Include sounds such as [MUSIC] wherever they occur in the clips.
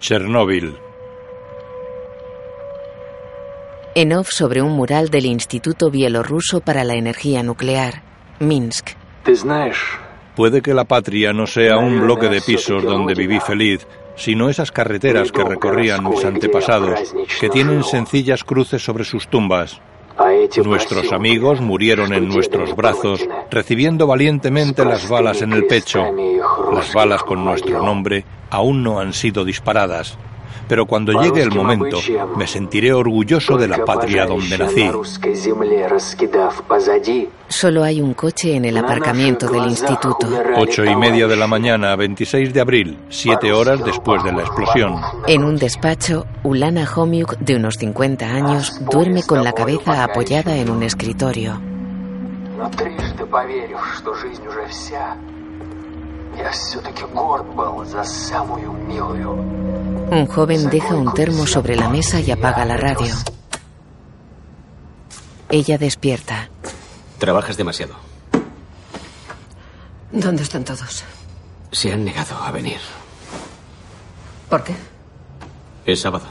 Chernóbil. En off sobre un mural del Instituto Bielorruso para la Energía Nuclear, Minsk. Puede que la patria no sea un bloque de pisos donde viví feliz, sino esas carreteras que recorrían mis antepasados, que tienen sencillas cruces sobre sus tumbas. Nuestros amigos murieron en nuestros brazos, recibiendo valientemente las balas en el pecho. Las balas con nuestro nombre aún no han sido disparadas pero cuando llegue el momento me sentiré orgulloso de la patria donde nací. Solo hay un coche en el aparcamiento del instituto. Ocho y media de la mañana, 26 de abril, siete horas después de la explosión. En un despacho, Ulana Homiuk, de unos 50 años, duerme con la cabeza apoyada en un escritorio. Un joven deja un termo sobre la mesa y apaga la radio. Ella despierta. Trabajas demasiado. ¿Dónde están todos? Se han negado a venir. ¿Por qué? Es sábado.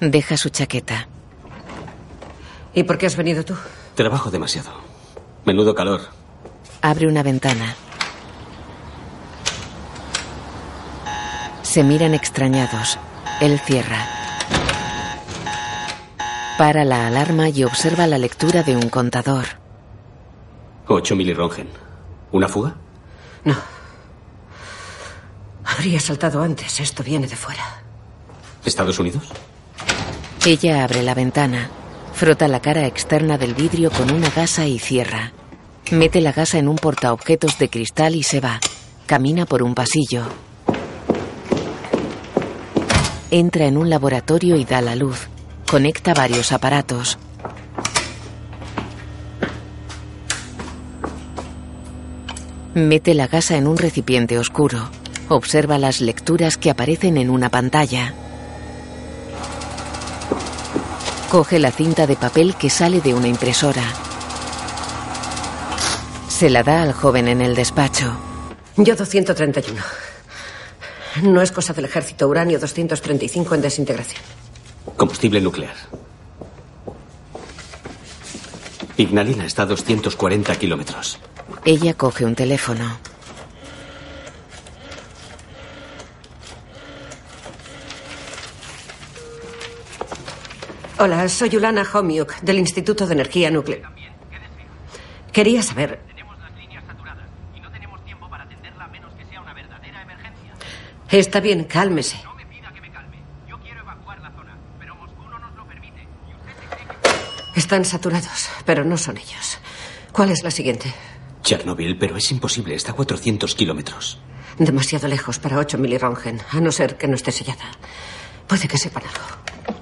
Deja su chaqueta. ¿Y por qué has venido tú? Trabajo demasiado. Menudo calor. Abre una ventana. Se miran extrañados. Él cierra. Para la alarma y observa la lectura de un contador. 8 milirrongen. ¿Una fuga? No. Habría saltado antes. Esto viene de fuera. ¿Estados Unidos? Ella abre la ventana. Frota la cara externa del vidrio con una gasa y cierra. Mete la gasa en un portaobjetos de cristal y se va. Camina por un pasillo. Entra en un laboratorio y da la luz. Conecta varios aparatos. Mete la gasa en un recipiente oscuro. Observa las lecturas que aparecen en una pantalla. Coge la cinta de papel que sale de una impresora. Se la da al joven en el despacho. Yo 231. No es cosa del ejército. Uranio 235 en desintegración. Combustible nuclear. Ignalina está a 240 kilómetros. Ella coge un teléfono. Hola, soy Ulana Homiuk, del Instituto de Energía Nuclear. Quería saber. Está bien, cálmese. Están saturados, pero no son ellos. ¿Cuál es la siguiente? Chernobyl, pero es imposible. Está a 400 kilómetros. Demasiado lejos para 8 milirrongen, a no ser que no esté sellada. Puede que sepan algo.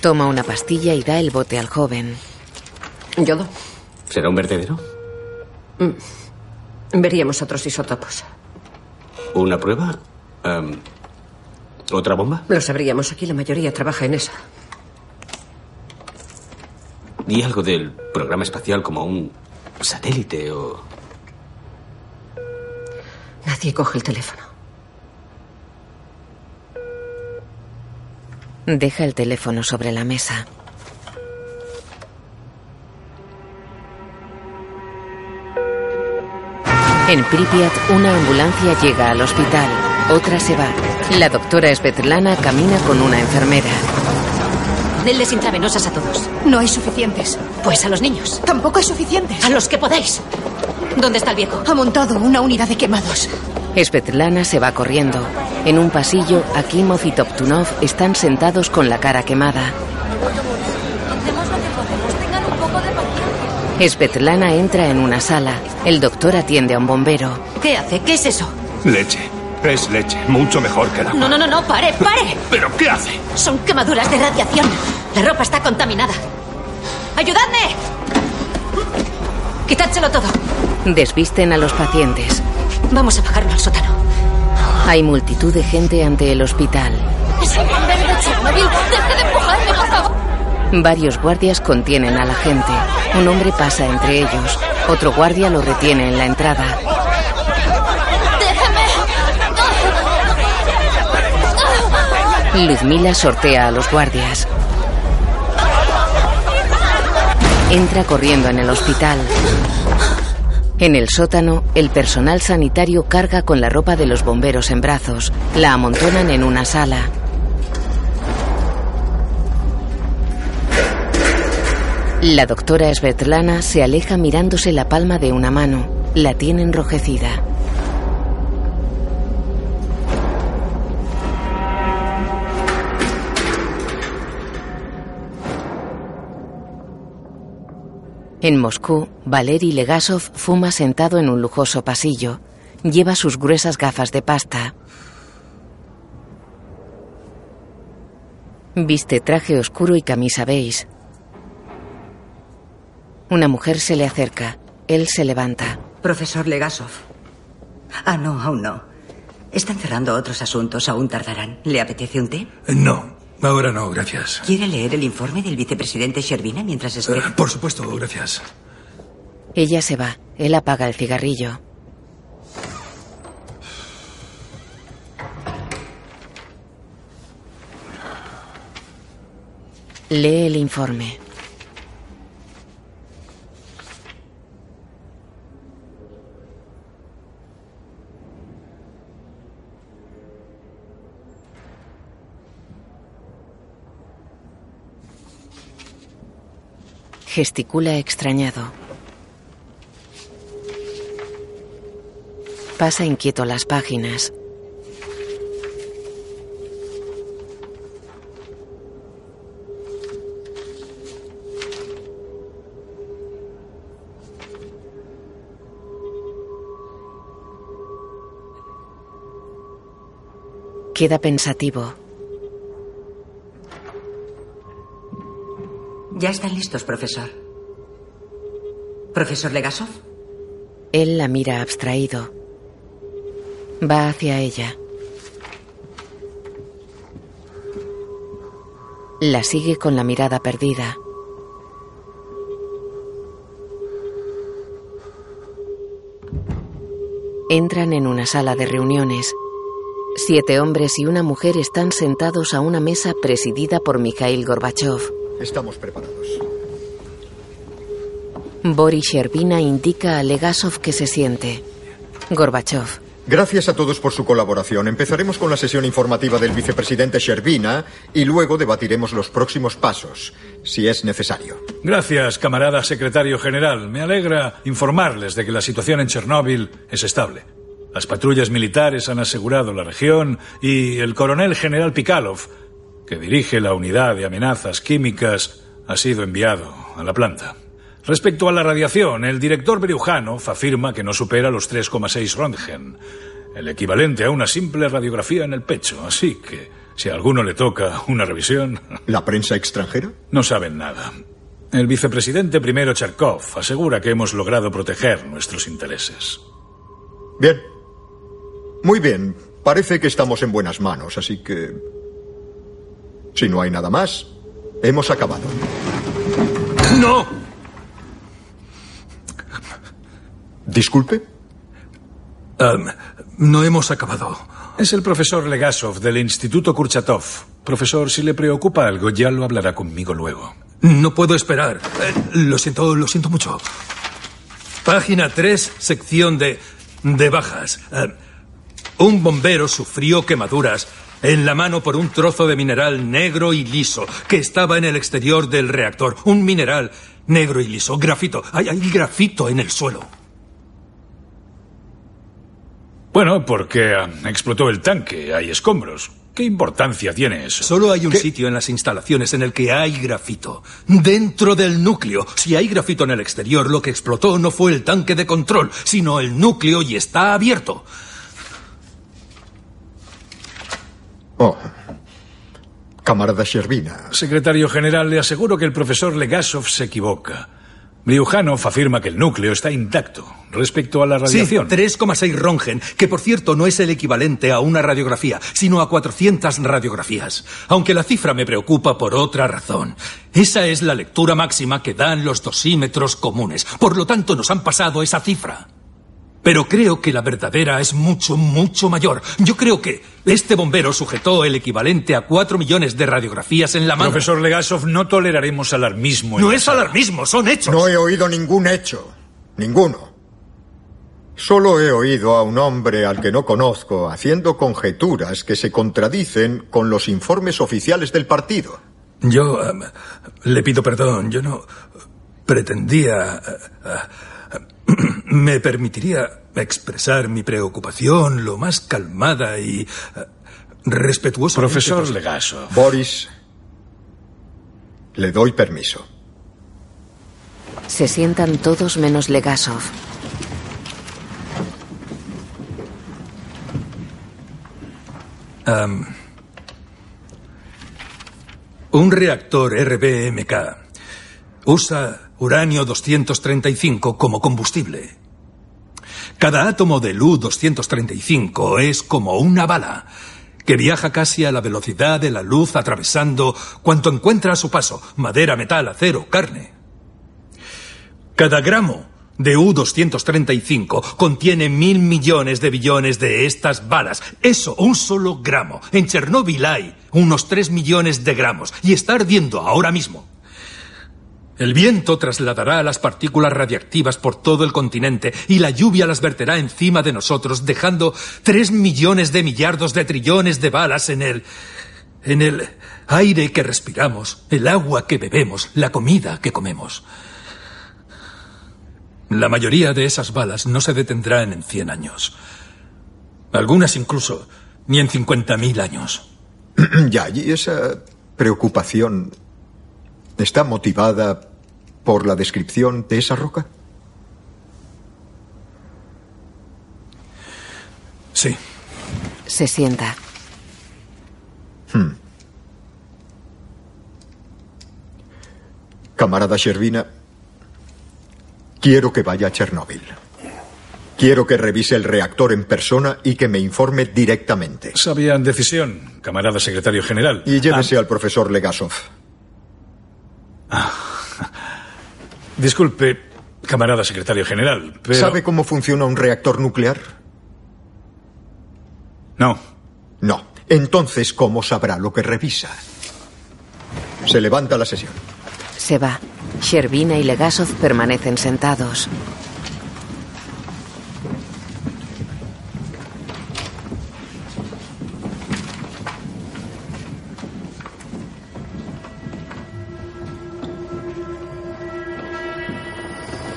Toma una pastilla y da el bote al joven. ¿Yodo? ¿Será un vertedero? Mm. Veríamos otros isótopos. ¿Una prueba? Em, ¿Otra bomba? Lo sabríamos. Aquí la mayoría trabaja en eso. ¿Y algo del programa espacial como un satélite o...? Nadie coge el teléfono. Deja el teléfono sobre la mesa. En Pripyat, una ambulancia llega al hospital. Otra se va. La doctora Svetlana camina con una enfermera. Denles intravenosas a todos. No hay suficientes. Pues a los niños. Tampoco hay suficientes. A los que podáis. ¿Dónde está el viejo? Ha montado una unidad de quemados. Svetlana se va corriendo. En un pasillo, Akimov y Toptunov están sentados con la cara quemada. Svetlana entra en una sala. El doctor atiende a un bombero. ¿Qué hace? ¿Qué es eso? Leche. Es leche. Mucho mejor que la. No, no, no, no. Pare, [LAUGHS] pare. ¿Pero qué hace? Son quemaduras de radiación. La ropa está contaminada. ¡Ayudadme! Quitádselo todo. Desvisten a los pacientes. Vamos a bajarlo al sótano. Hay multitud de gente ante el hospital. ¡Es el bombero de Chernobyl! Varios guardias contienen a la gente. Un hombre pasa entre ellos. Otro guardia lo retiene en la entrada. ¡Déjame! Luzmila sortea a los guardias. Entra corriendo en el hospital. En el sótano, el personal sanitario carga con la ropa de los bomberos en brazos. La amontonan en una sala. La doctora Svetlana se aleja mirándose la palma de una mano. La tiene enrojecida. En Moscú, Valery Legasov fuma sentado en un lujoso pasillo. Lleva sus gruesas gafas de pasta. Viste traje oscuro y camisa beige. Una mujer se le acerca. Él se levanta. Profesor Legasov. Ah, no, aún no. Están cerrando otros asuntos, aún tardarán. ¿Le apetece un té? No, ahora no, gracias. ¿Quiere leer el informe del vicepresidente Shervina mientras espera? Eh, por supuesto, gracias. Ella se va. Él apaga el cigarrillo. Lee el informe. Gesticula extrañado. Pasa inquieto las páginas. Queda pensativo. Ya están listos, profesor. ¿Profesor Legasov? Él la mira abstraído. Va hacia ella. La sigue con la mirada perdida. Entran en una sala de reuniones. Siete hombres y una mujer están sentados a una mesa presidida por Mikhail Gorbachev. Estamos preparados. Boris Sherbina indica a Legasov que se siente. Gorbachev. Gracias a todos por su colaboración. Empezaremos con la sesión informativa del vicepresidente Sherbina y luego debatiremos los próximos pasos, si es necesario. Gracias, camarada secretario general. Me alegra informarles de que la situación en Chernóbil es estable. Las patrullas militares han asegurado la región y el coronel general Pikalov, que dirige la unidad de amenazas químicas, ha sido enviado a la planta. Respecto a la radiación, el director Berujano afirma que no supera los 3,6 Röntgen, el equivalente a una simple radiografía en el pecho. Así que, si a alguno le toca una revisión. [LAUGHS] ¿La prensa extranjera? No saben nada. El vicepresidente primero Charkov asegura que hemos logrado proteger nuestros intereses. Bien. Muy bien. Parece que estamos en buenas manos, así que... Si no hay nada más, hemos acabado. ¡No! ¿Disculpe? Um, no hemos acabado. Es el profesor Legasov del Instituto Kurchatov. Profesor, si le preocupa algo, ya lo hablará conmigo luego. No puedo esperar. Eh, lo siento, lo siento mucho. Página 3, sección de, de bajas. Eh, un bombero sufrió quemaduras en la mano por un trozo de mineral negro y liso que estaba en el exterior del reactor. Un mineral negro y liso. Grafito. Hay, hay grafito en el suelo. Bueno, porque ah, explotó el tanque, hay escombros. ¿Qué importancia tiene eso? Solo hay un sitio en las instalaciones en el que hay grafito. Dentro del núcleo. Si hay grafito en el exterior, lo que explotó no fue el tanque de control, sino el núcleo y está abierto. Oh. Camarada Sherbina. Secretario General, le aseguro que el profesor Legasov se equivoca. Briujanov afirma que el núcleo está intacto respecto a la radiación. Sí, 3,6 Rongen, que por cierto no es el equivalente a una radiografía, sino a 400 radiografías. Aunque la cifra me preocupa por otra razón. Esa es la lectura máxima que dan los dosímetros comunes. Por lo tanto, nos han pasado esa cifra. Pero creo que la verdadera es mucho, mucho mayor. Yo creo que este bombero sujetó el equivalente a cuatro millones de radiografías en la mano. Profesor Legasov, no toleraremos alarmismo. No es alarmismo, son hechos. No he oído ningún hecho. Ninguno. Solo he oído a un hombre al que no conozco haciendo conjeturas que se contradicen con los informes oficiales del partido. Yo um, le pido perdón. Yo no pretendía... Uh, uh, me permitiría expresar mi preocupación lo más calmada y uh, respetuosa. Profesor Legasov. Boris, le doy permiso. Se sientan todos menos Legasov. Um, un reactor RBMK usa uranio 235 como combustible. Cada átomo del U-235 es como una bala que viaja casi a la velocidad de la luz atravesando cuanto encuentra a su paso, madera, metal, acero, carne. Cada gramo de U-235 contiene mil millones de billones de estas balas. Eso, un solo gramo. En Chernóbil hay unos tres millones de gramos y está ardiendo ahora mismo. El viento trasladará las partículas radiactivas por todo el continente y la lluvia las verterá encima de nosotros, dejando tres millones de millardos de trillones de balas en el. en el aire que respiramos, el agua que bebemos, la comida que comemos. La mayoría de esas balas no se detendrán en 100 años. Algunas incluso ni en 50.000 años. [CLEARS THROAT] ya, y esa preocupación está motivada por la descripción de esa roca. Sí. Se sienta. Hmm. Camarada Shervina, quiero que vaya a Chernóbil. Quiero que revise el reactor en persona y que me informe directamente. Sabía en decisión, camarada secretario general. Y llévese al profesor Legasov. [LAUGHS] Disculpe, camarada secretario general, pero... ¿Sabe cómo funciona un reactor nuclear? No. No. Entonces, ¿cómo sabrá lo que revisa? Se levanta la sesión. Se va. Shervina y Legasov permanecen sentados.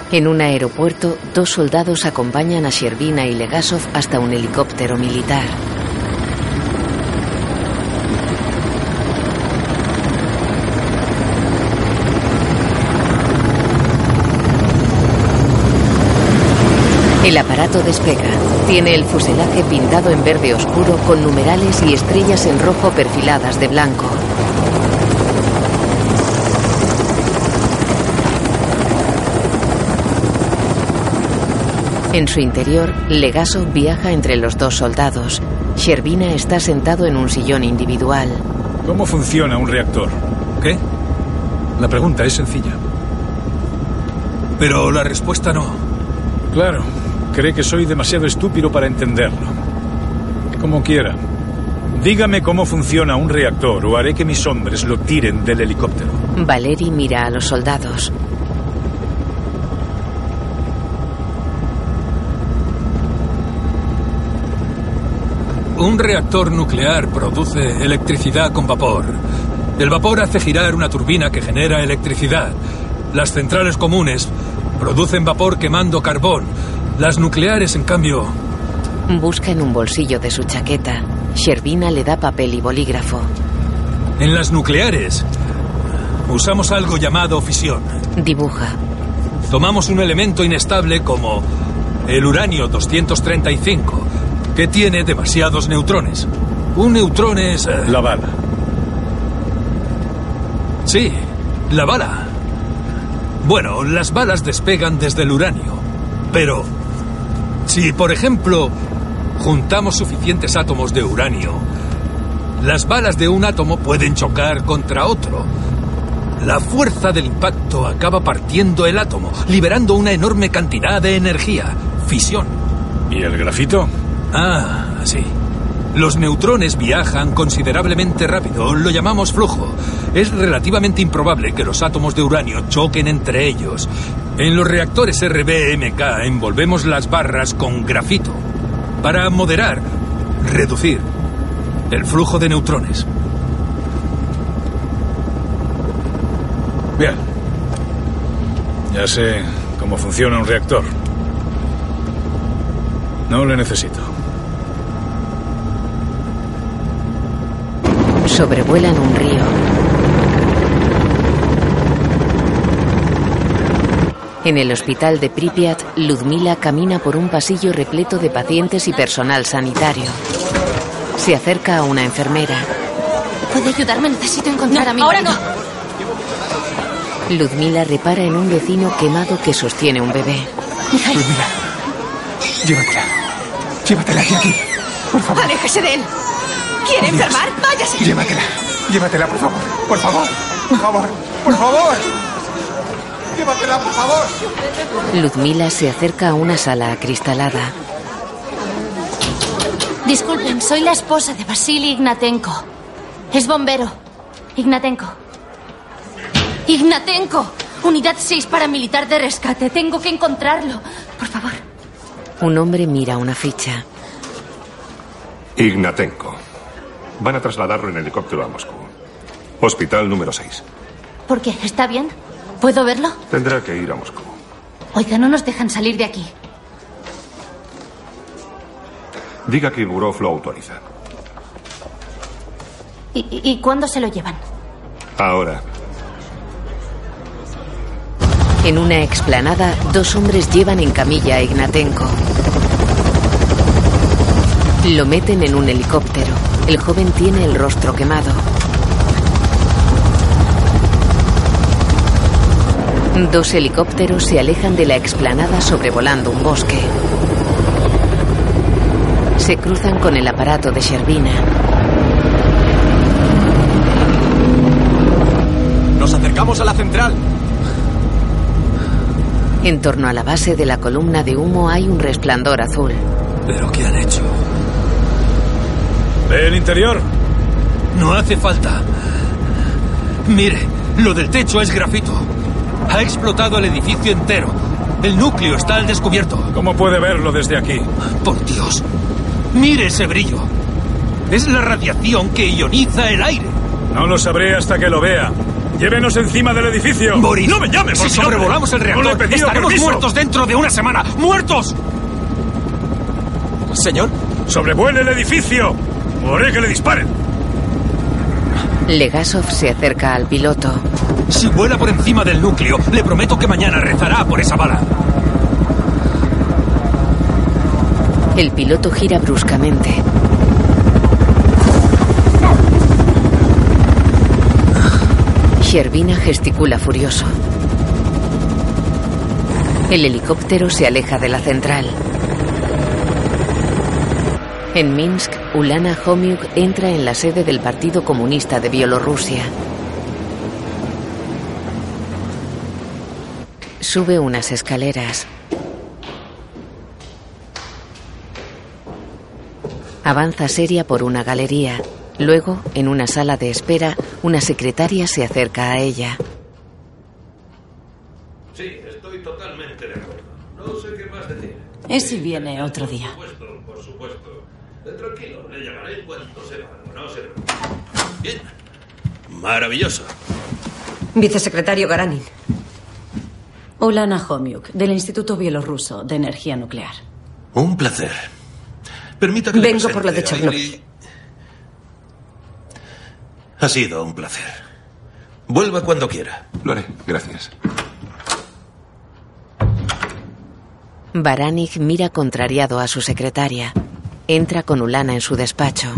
En un aeropuerto, dos soldados acompañan a Shervina y Legasov hasta un helicóptero militar. El aparato despega. Tiene el fuselaje pintado en verde oscuro con numerales y estrellas en rojo perfiladas de blanco. En su interior, Legasov viaja entre los dos soldados. Shervina está sentado en un sillón individual. ¿Cómo funciona un reactor? ¿Qué? La pregunta es sencilla. Pero la respuesta no. Claro, cree que soy demasiado estúpido para entenderlo. Como quiera. Dígame cómo funciona un reactor o haré que mis hombres lo tiren del helicóptero. Valery mira a los soldados. Un reactor nuclear produce electricidad con vapor. El vapor hace girar una turbina que genera electricidad. Las centrales comunes producen vapor quemando carbón. Las nucleares, en cambio... Busca en un bolsillo de su chaqueta. Shervina le da papel y bolígrafo. En las nucleares usamos algo llamado fisión. Dibuja. Tomamos un elemento inestable como el uranio 235, que tiene demasiados neutrones. Un neutrón es... eh, La bala. Sí, la bala. Bueno, las balas despegan desde el uranio. Pero si, por ejemplo, juntamos suficientes átomos de uranio, las balas de un átomo pueden chocar contra otro. La fuerza del impacto acaba partiendo el átomo, liberando una enorme cantidad de energía, fisión. ¿Y el grafito? Ah, sí. Los neutrones viajan considerablemente rápido, lo llamamos flujo. Es relativamente improbable que los átomos de uranio choquen entre ellos. En los reactores RBMK envolvemos las barras con grafito para moderar, reducir el flujo de neutrones. Bien. Ya sé cómo funciona un reactor. No le necesito. Sobrevuelan un río. En el hospital de Pripyat, Ludmila camina por un pasillo repleto de pacientes y personal sanitario. Se acerca a una enfermera. ¿Puede ayudarme? Necesito encontrar a mi ahora marido. Ludmila repara en un vecino quemado que sostiene un bebé. Ludmila, llévatela. Llévatela de aquí. Por favor. Aléjese de él. ¿Quiere enfermar? Váyase. Llévatela. Llévatela, por favor. Por favor. Por favor. Por favor. Llévatela, por favor. Ludmila se acerca a una sala acristalada. Disculpen, soy la esposa de Vasily Ignatenko. Es bombero. Ignatenko. Ignatenko. Unidad 6 paramilitar de rescate. Tengo que encontrarlo. Por favor. Un hombre mira una ficha. Ignatenko. Van a trasladarlo en helicóptero a Moscú. Hospital número 6. ¿Por qué? ¿Está bien? ¿Puedo verlo? Tendrá que ir a Moscú. Oiga, no nos dejan salir de aquí. Diga que Burov lo autoriza. ¿Y, cuándo se lo llevan? Ahora. En una explanada, dos hombres llevan en camilla a Ignatenko. Lo meten en un helicóptero. El joven tiene el rostro quemado. Dos helicópteros se alejan de la explanada sobrevolando un bosque. Se cruzan con el aparato de Sherbina. Nos acercamos a la central. En torno a la base de la columna de humo hay un resplandor azul. ¿Pero qué han hecho? ¿Ve el interior? No hace falta. Mire, lo del techo es grafito. Ha explotado el edificio entero. El núcleo está al descubierto. ¿Cómo puede verlo desde aquí? Por Dios. Mire ese brillo. Es la radiación que ioniza el aire. No lo sabré hasta que lo vea. Llévenos encima del edificio. Boris, no me llame por Si sobrevolamos el No le he reactor, estaremos permiso. muertos dentro de una semana. ¡Muertos! Señor. Sobrevuele el edificio. O haré que le disparen. Legasov se acerca al piloto. Si vuela por encima del núcleo, le prometo que mañana rezará por esa bala. El piloto gira bruscamente. Sherbina gesticula furioso. El helicóptero se aleja de la central. En Minsk, Ulana Homiuk entra en la sede del Partido Comunista de Bielorrusia. Sube unas escaleras. Avanza seria por una galería. Luego, en una sala de espera, una secretaria se acerca a ella. Sí, estoy totalmente de acuerdo. No sé qué más decir. Ese viene otro día. Por supuesto, por supuesto. Tranquilo, le llamaré en cuanto sepa no se. Bien. Maravilloso. Vicesecretario Garanin. Ulana Homiuk, del Instituto Bielorruso de Energía Nuclear. Un placer. Permita que le Vengo por lo de Chernobyl. Ha sido un placer. Vuelva cuando quiera. Lo haré, gracias. Baranik mira contrariado a su secretaria. Entra con Ulana en su despacho.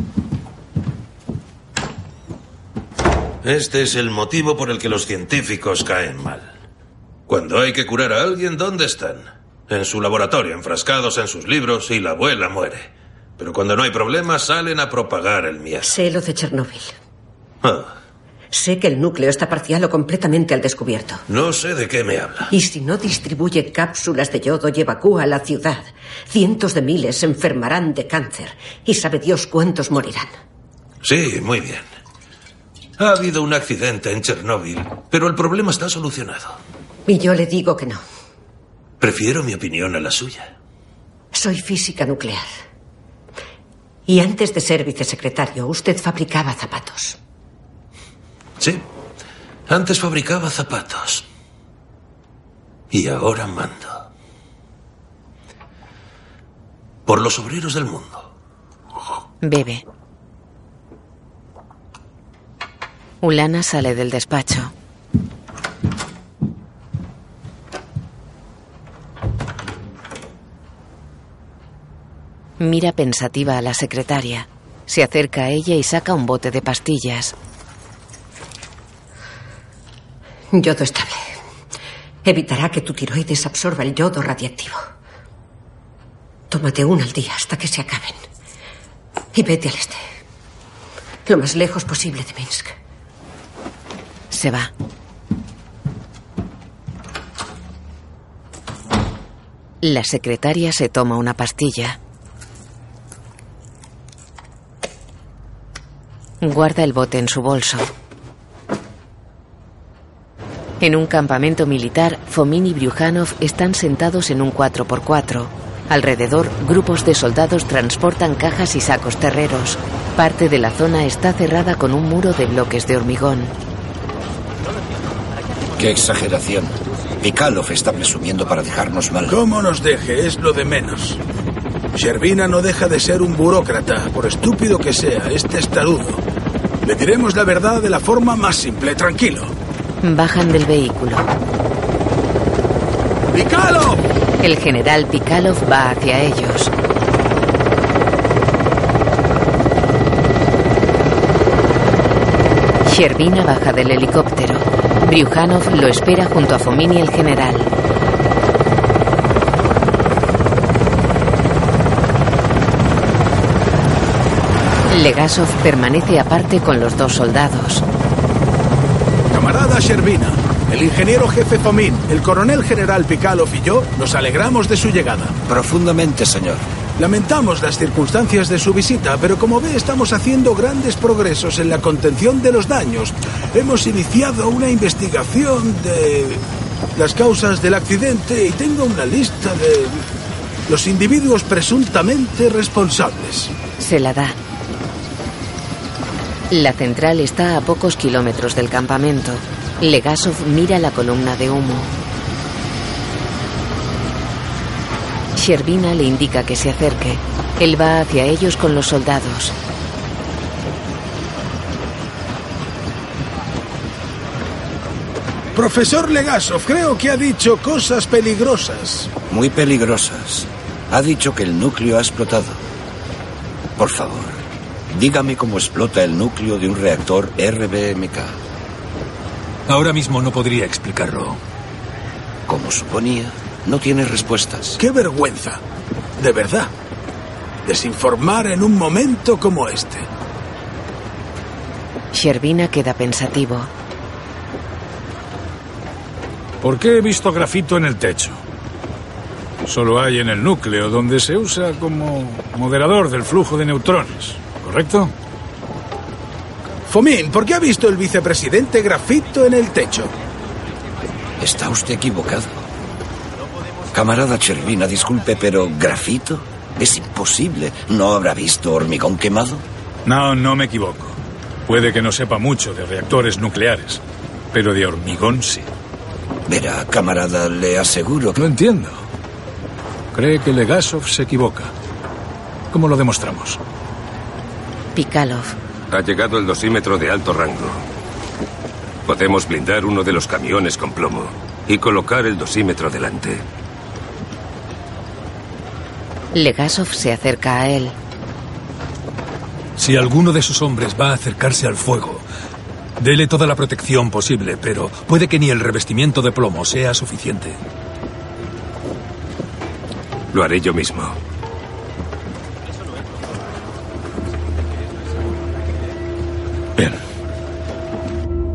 Este es el motivo por el que los científicos caen mal. Cuando hay que curar a alguien, ¿dónde están? En su laboratorio, enfrascados en sus libros y la abuela muere. Pero cuando no hay problemas, salen a propagar el miedo. Sé lo de Chernóbil. Ah, Sé que el núcleo está parcial o completamente al descubierto. No sé de qué me habla. Y si no distribuye cápsulas de yodo y evacúa a la ciudad, cientos de miles se enfermarán de cáncer y sabe Dios cuántos morirán. Sí, muy bien. Ha habido un accidente en Chernóbil, pero el problema está solucionado. Y yo le digo que no. Prefiero mi opinión a la suya. Soy física nuclear. Y antes de ser vicesecretario, usted fabricaba zapatos. Sí. Antes fabricaba zapatos. Y ahora mando. Por los obreros del mundo. Bebe. Ulana sale del despacho. Mira pensativa a la secretaria. Se acerca a ella y saca un bote de pastillas. Yodo estable. Evitará que tu tiroides absorba el yodo radiactivo. Tómate una al día hasta que se acaben. Y vete al este. Lo más lejos posible de Minsk. Se va. La secretaria se toma una pastilla. Guarda el bote en su bolso. En un campamento militar, Fomin y Bryukhanov están sentados en un 4x4. Alrededor, grupos de soldados transportan cajas y sacos terreros. Parte de la zona está cerrada con un muro de bloques de hormigón. Qué exageración. Pikalov está presumiendo para dejarnos mal. ¿Cómo nos deje? Es lo de menos. Shervina no deja de ser un burócrata, por estúpido que sea, este testarudo. Le diremos la verdad de la forma más simple, tranquilo. Bajan del vehículo. ¡Pikalov! El general Pikalov va hacia ellos. Shervina baja del helicóptero. Bryukhanov lo espera junto a Fomin y el general. Legasov permanece aparte con los dos soldados. Shervina, el ingeniero jefe Fomin, el coronel general Pikalov y yo nos alegramos de su llegada. Profundamente, señor. Lamentamos las circunstancias de su visita, pero como ve estamos haciendo grandes progresos en la contención de los daños. Hemos iniciado una investigación de las causas del accidente y tengo una lista de los individuos presuntamente responsables. Se la da. La central está a pocos kilómetros del campamento. Legasov mira la columna de humo. Shervina le indica que se acerque. Él va hacia ellos con los soldados. Profesor Legasov, creo que ha dicho cosas peligrosas. Muy peligrosas. Ha dicho que el núcleo ha explotado. Por favor, dígame cómo explota el núcleo de un reactor RBMK. Ahora mismo no podría explicarlo. Como suponía, no tiene respuestas. ¡Qué vergüenza! De verdad. Desinformar en un momento como este. Shervina queda pensativo. ¿Por qué he visto grafito en el techo? Solo hay en el núcleo, donde se usa como moderador del flujo de neutrones, ¿correcto? Fomín, ¿por qué ha visto el vicepresidente grafito en el techo? Está usted equivocado. Camarada Chervina, disculpe, pero ¿grafito? Es imposible. ¿No habrá visto hormigón quemado? No, no me equivoco. Puede que no sepa mucho de reactores nucleares, pero de hormigón sí. Verá, camarada, le aseguro que... No entiendo. Cree que Legasov se equivoca. ¿Cómo lo demostramos? Pikalov. Ha llegado el dosímetro de alto rango. Podemos blindar uno de los camiones con plomo y colocar el dosímetro delante. Legasov se acerca a él. Si alguno de sus hombres va a acercarse al fuego, dele toda la protección posible, pero puede que ni el revestimiento de plomo sea suficiente. Lo haré yo mismo.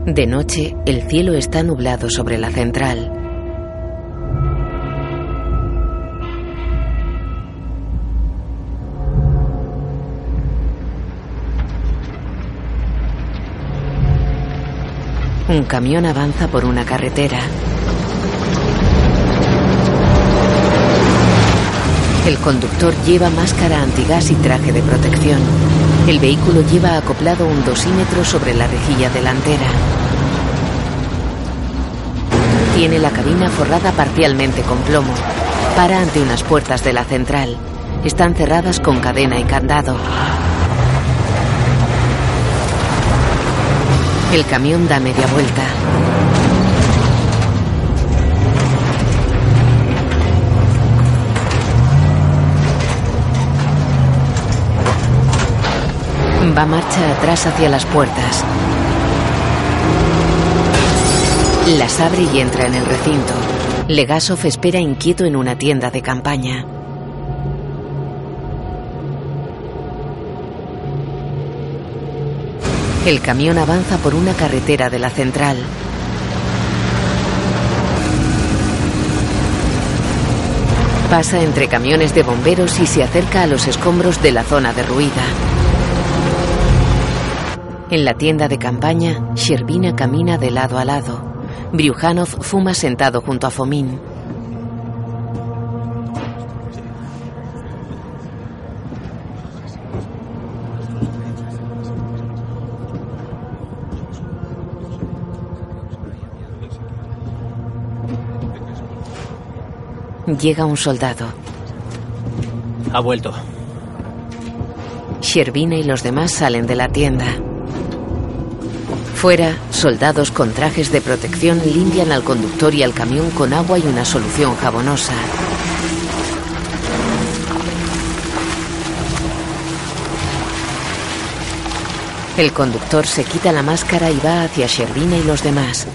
De noche, el cielo está nublado sobre la central. Un camión avanza por una carretera. El conductor lleva máscara antigas y traje de protección. El vehículo lleva acoplado un dosímetro sobre la rejilla delantera. Tiene la cabina forrada parcialmente con plomo. Para ante unas puertas de la central. Están cerradas con cadena y candado. El camión da media vuelta. Va marcha atrás hacia las puertas. Las abre y entra en el recinto. Legasov espera inquieto en una tienda de campaña. El camión avanza por una carretera de la central. Pasa entre camiones de bomberos y se acerca a los escombros de la zona derruida. En la tienda de campaña, Sherbina camina de lado a lado. Briujanov fuma sentado junto a Fomin. Llega un soldado. Ha vuelto. Sherbina y los demás salen de la tienda. Fuera, soldados con trajes de protección limpian al conductor y al camión con agua y una solución jabonosa. El conductor se quita la máscara y va hacia Sherbina y los demás.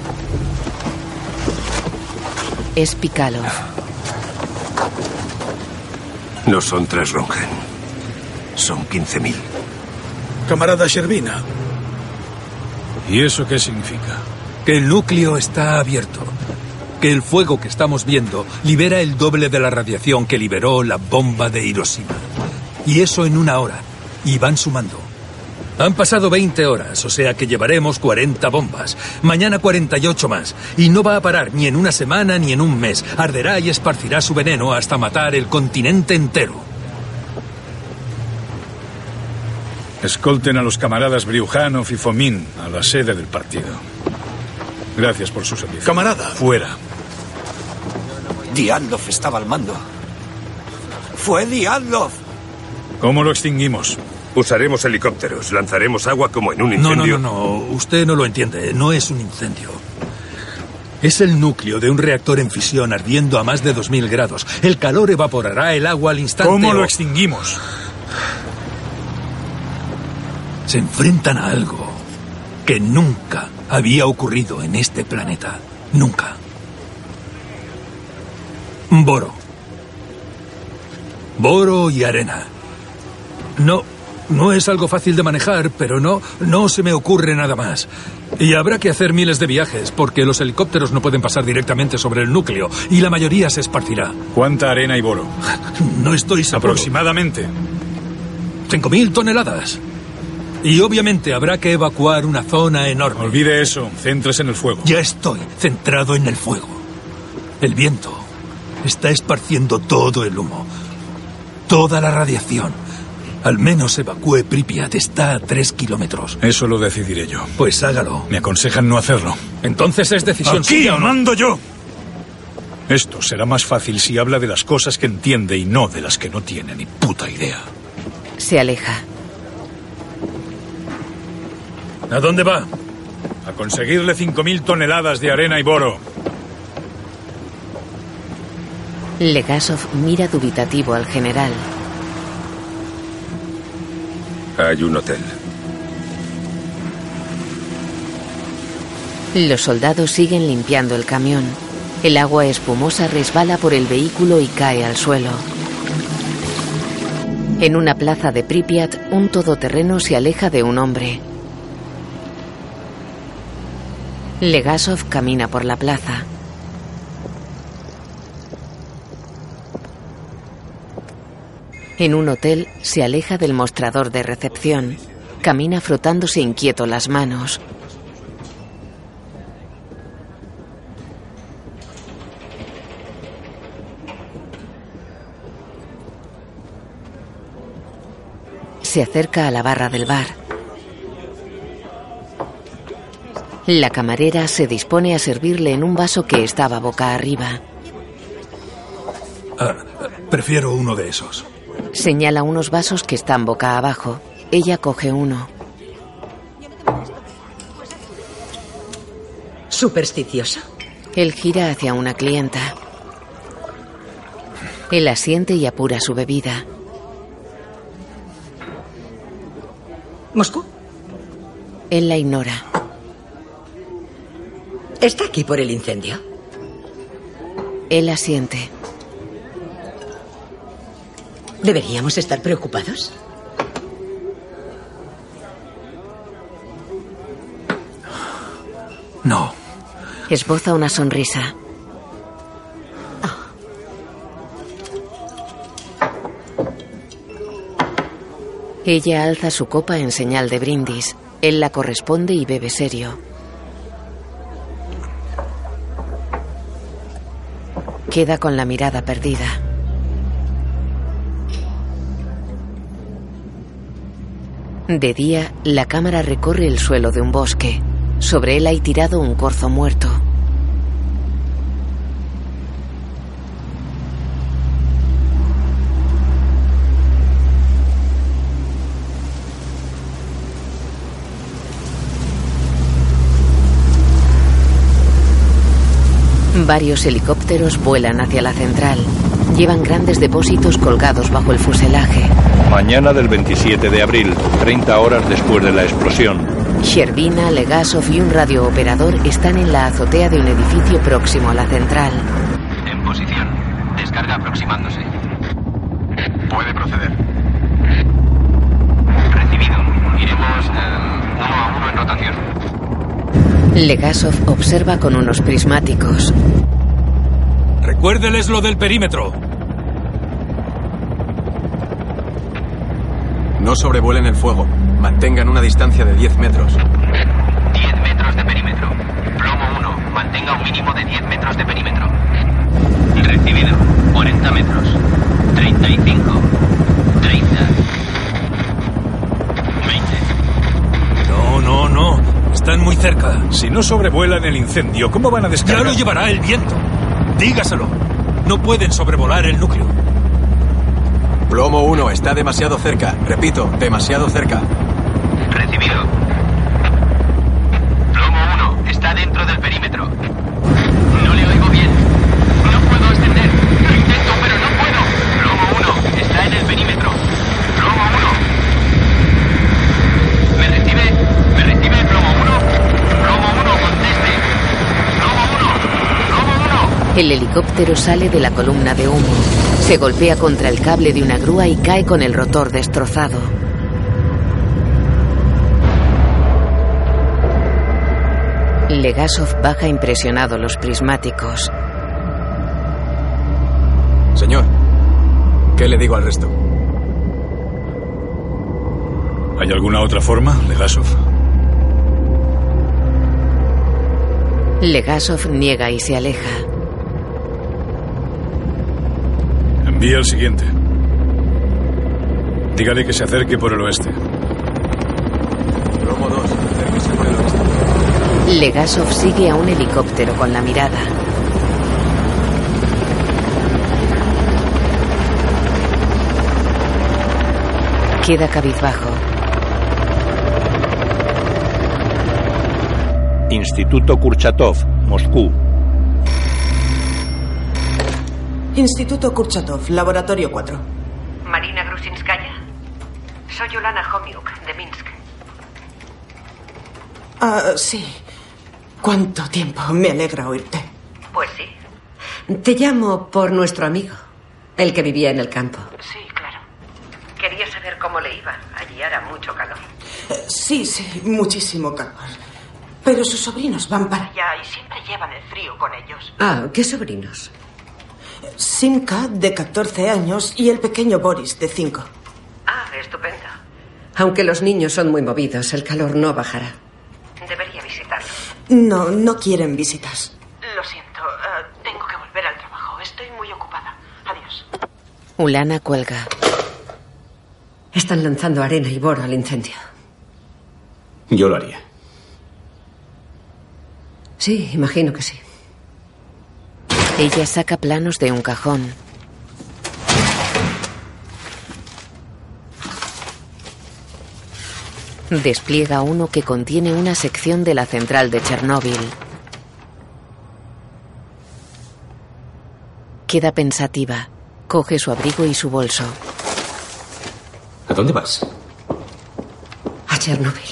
Es Pikalov. No son tres Rongen. Son 15.000. Camarada Sherbina. ¿Y eso qué significa? Que el núcleo está abierto. Que el fuego que estamos viendo libera el doble de la radiación que liberó la bomba de Hiroshima. Y eso en una hora. Y van sumando. Han pasado 20 horas, o sea que llevaremos 40 bombas. Mañana 48 más. Y no va a parar ni en una semana ni en un mes. Arderá y esparcirá su veneno hasta matar el continente entero. Escolten a los camaradas Briujanov y Fomin a la sede del partido. Gracias por su servicio. Camarada. Fuera. Diandlov estaba al mando. Fue Diandlov. ¿Cómo lo extinguimos? Usaremos helicópteros, lanzaremos agua como en un No, incendio. no, no, no. Usted no lo entiende. No es un incendio. Es el núcleo de un reactor en fisión ardiendo a más de 2000 grados. El calor evaporará el agua al instante. ¿Cómo lo extinguimos? Se enfrentan a algo que nunca había ocurrido en este planeta. Nunca. Boro. Boro y arena. No, no es algo fácil de manejar, pero no, no se me ocurre nada más. Y habrá que hacer miles de viajes, porque los helicópteros no pueden pasar directamente sobre el núcleo, y la mayoría se esparcirá. ¿Cuánta arena y boro? No estoy seguro. Aproximadamente. 5.000 toneladas. Y obviamente habrá que evacuar una zona enorme. Olvide eso, céntrese en el fuego. Ya estoy centrado en el fuego. El viento está esparciendo todo el humo, toda la radiación. Al menos evacúe Pripyat, está a tres kilómetros. Eso lo decidiré yo. Pues hágalo. Me aconsejan no hacerlo. Entonces es decisión Aquí suya. mando yo. Esto será más fácil si habla de las cosas que entiende y no de las que no tiene ni puta idea. Se aleja. ¿A dónde va? A conseguirle 5.000 toneladas de arena y boro. Legasov mira dubitativo al general. Hay un hotel. Los soldados siguen limpiando el camión. El agua espumosa resbala por el vehículo y cae al suelo. En una plaza de Pripyat, un todoterreno se aleja de un hombre. Legasov camina por la plaza. En un hotel se aleja del mostrador de recepción. Camina frotándose inquieto las manos. Se acerca a la barra del bar. La camarera se dispone a servirle en un vaso que estaba boca arriba. Ah, prefiero uno de esos. Señala unos vasos que están boca abajo. Ella coge uno. ¿Supersticioso? Él gira hacia una clienta. Él asiente y apura su bebida. ¿Moscú? Él la ignora. ¿Está aquí por el incendio? Él asiente. ¿Deberíamos estar preocupados? No. Esboza una sonrisa. Ella alza su copa en señal de brindis. Él la corresponde y bebe serio. Queda con la mirada perdida. De día, la cámara recorre el suelo de un bosque. Sobre él hay tirado un corzo muerto. Varios helicópteros vuelan hacia la central. Llevan grandes depósitos colgados bajo el fuselaje. Mañana del 27 de abril, 30 horas después de la explosión. Sherbina, Legasov y un radiooperador están en la azotea de un edificio próximo a la central. En posición. Descarga aproximándose. Puede proceder. Recibido. Iremos eh, uno a uno en rotación. Legasov observa con unos prismáticos. Recuérdeles lo del perímetro. No sobrevuelen el fuego. Mantengan una distancia de 10 metros. 10 metros de perímetro. Plomo 1. Mantenga un mínimo de 10 metros de perímetro. Recibido. 40 metros. 35. 30. Están muy cerca. Si no sobrevuelan el incendio, ¿cómo van a descargar? Ya lo llevará el viento. Dígaselo. No pueden sobrevolar el núcleo. Plomo 1 está demasiado cerca. Repito, demasiado cerca. Recibido. Plomo 1. Está dentro del perímetro. No le oigo bien. No puedo extender. Lo intento, pero no puedo. Plomo 1. Está en el perímetro. Plomo 1. ¿Me recibe? ¿Me recibe Plomo 1? Plomo 1, conteste. Plomo 1. Plomo 1. El helicóptero sale de la columna de humo. Se golpea contra el cable de una grúa y cae con el rotor destrozado. Legasov baja impresionado los prismáticos. Señor, ¿qué le digo al resto? ¿Hay alguna otra forma, Legasov? Legasov niega y se aleja. Envía el siguiente. Dígale que se acerque por el oeste. Plomo 2, acérquese por el oeste. Legasov sigue a un helicóptero con la mirada. Queda cabizbajo. Instituto Kurchatov, Moscú. Instituto Kurchatov, Laboratorio 4. Marina Grusinskaya. Soy Olana Homiuk, de Minsk. Ah, sí. ¿Cuánto tiempo? Me alegra oírte. Pues sí. Te llamo por nuestro amigo, el que vivía en el campo. Sí, claro. Quería saber cómo le iba. Allí hará mucho calor. Eh, Sí, sí, muchísimo calor. Pero sus sobrinos van para allá y siempre llevan el frío con ellos. Ah, ¿qué sobrinos? Simka, de 14 años, y el pequeño Boris, de 5. Ah, estupendo. Aunque los niños son muy movidos, el calor no bajará. Debería visitarlos. No, no quieren visitas. Lo siento, eh, tengo que volver al trabajo. Estoy muy ocupada. Adiós. Ulana cuelga. Están lanzando arena y boro al incendio. Yo lo haría. Sí, imagino que sí. Ella saca planos de un cajón. Despliega uno que contiene una sección de la central de Chernóbil. Queda pensativa. Coge su abrigo y su bolso. ¿A dónde vas? A Chernóbil.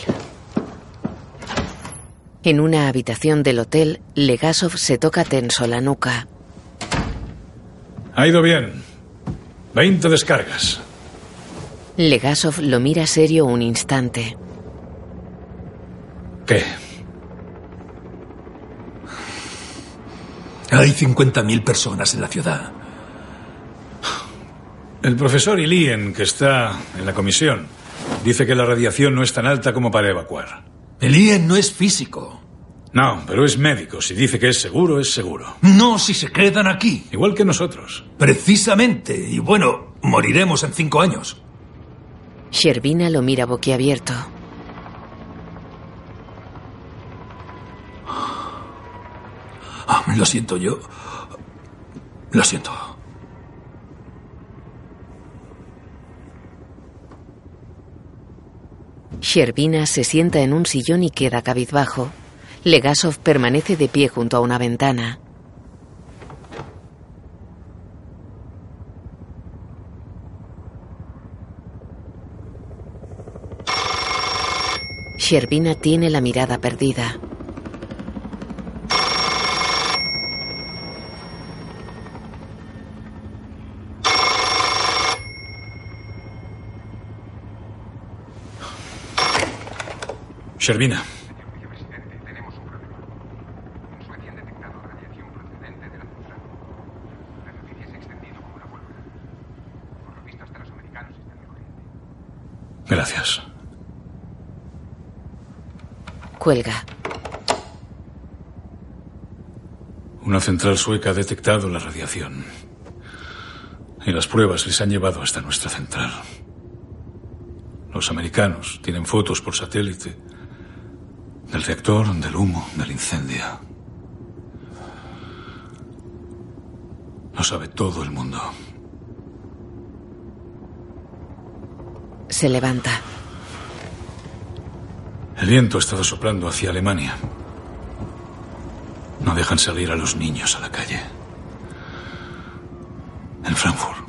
En una habitación del hotel, Legasov se toca tenso la nuca. Ha ido bien. 20 descargas. Legasov lo mira serio un instante. ¿Qué? Hay 50.000 personas en la ciudad. El profesor Ilien, que está en la comisión, dice que la radiación no es tan alta como para evacuar. Ilien no es físico. No, pero es médico. Si dice que es seguro, es seguro. No si se quedan aquí. Igual que nosotros. Precisamente. Y bueno, moriremos en cinco años. Sherbina lo mira boquiabierto. Ah, lo siento yo. Lo siento. Sherbina se sienta en un sillón y queda cabizbajo. Legasov permanece de pie junto a una ventana. Sherbina tiene la mirada perdida. Gracias. Cuelga. Una central sueca ha detectado la radiación. Y las pruebas les han llevado hasta nuestra central. Los americanos tienen fotos por satélite del reactor, del humo, del incendio. Lo sabe todo el mundo. Se levanta. El viento ha estado soplando hacia Alemania. No dejan salir a los niños a la calle. En Frankfurt.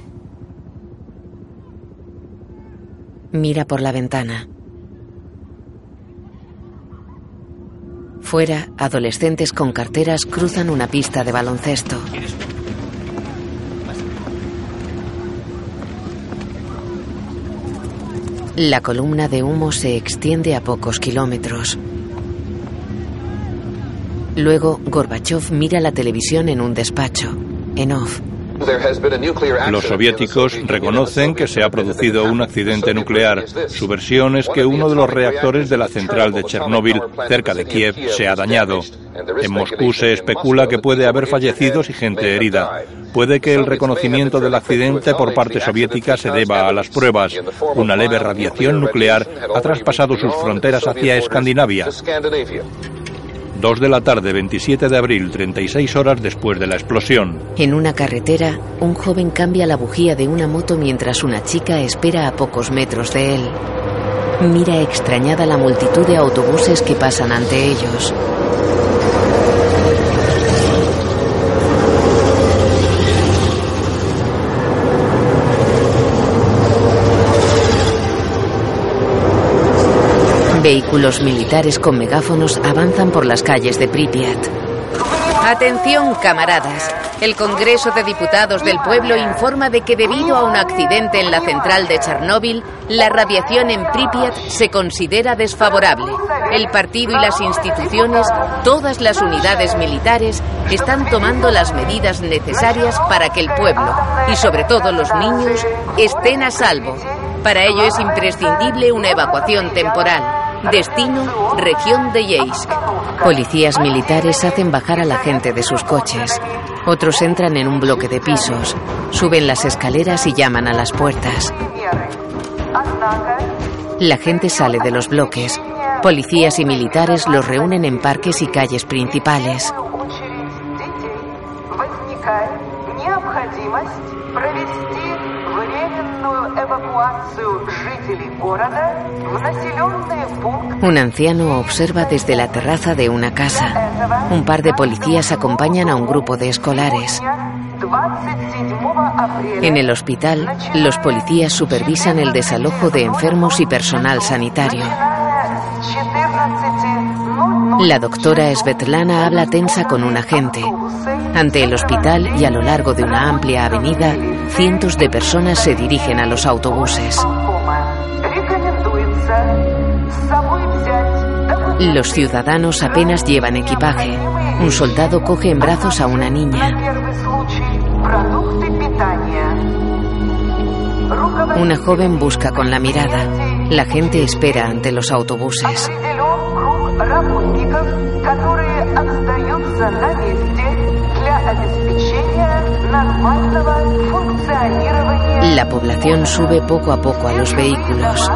Mira por la ventana. Fuera, adolescentes con carteras cruzan una pista de baloncesto. La columna de humo se extiende a pocos kilómetros. Luego, Gorbachev mira la televisión en un despacho. En off. Los soviéticos reconocen que se ha producido un accidente nuclear. Su versión es que uno de los reactores de la central de Chernóbil, cerca de Kiev, se ha dañado. En Moscú se especula que puede haber fallecidos y gente herida. Puede que el reconocimiento del accidente por parte soviética se deba a las pruebas. Una leve radiación nuclear ha traspasado sus fronteras hacia Escandinavia. Dos de la tarde, 27 de abril, 36 horas después de la explosión. En una carretera, un joven cambia la bujía de una moto mientras una chica espera a pocos metros de él. Mira extrañada la multitud de autobuses que pasan ante ellos. Vehículos militares con megáfonos avanzan por las calles de Pripyat. Atención, camaradas. El Congreso de Diputados del Pueblo informa de que debido a un accidente en la central de Chernóbil, la radiación en Pripyat se considera desfavorable. El partido y las instituciones, todas las unidades militares, están tomando las medidas necesarias para que el pueblo, y sobre todo los niños, estén a salvo. Para ello es imprescindible una evacuación temporal. Destino, región de Yeisk. Policías militares hacen bajar a la gente de sus coches. Otros entran en un bloque de pisos, suben las escaleras y llaman a las puertas. La gente sale de los bloques. Policías y militares los reúnen en parques y calles principales. Un anciano observa desde la terraza de una casa. Un par de policías acompañan a un grupo de escolares. En el hospital, los policías supervisan el desalojo de enfermos y personal sanitario. La doctora Svetlana habla tensa con un agente. Ante el hospital y a lo largo de una amplia avenida, cientos de personas se dirigen a los autobuses. Los ciudadanos apenas llevan equipaje. Un soldado coge en brazos a una niña. Una joven busca con la mirada. La gente espera ante los autobuses. La población sube poco a poco a los vehículos.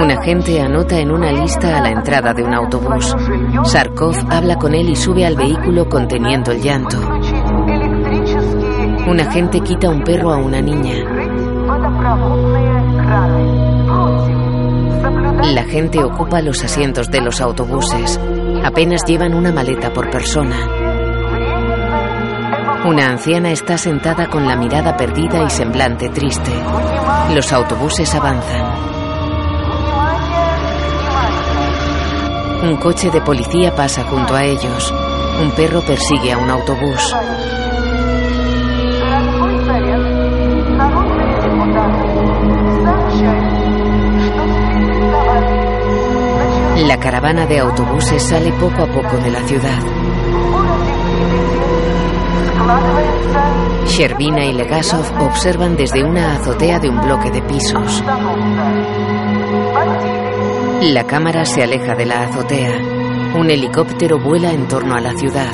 Un agente anota en una lista a la entrada de un autobús. Sarkov habla con él y sube al vehículo conteniendo el llanto. Un agente quita un perro a una niña. La gente ocupa los asientos de los autobuses. Apenas llevan una maleta por persona. Una anciana está sentada con la mirada perdida y semblante triste. Los autobuses avanzan. Un coche de policía pasa junto a ellos. Un perro persigue a un autobús. La caravana de autobuses sale poco a poco de la ciudad. Sherbina y Legasov observan desde una azotea de un bloque de pisos. La cámara se aleja de la azotea. Un helicóptero vuela en torno a la ciudad.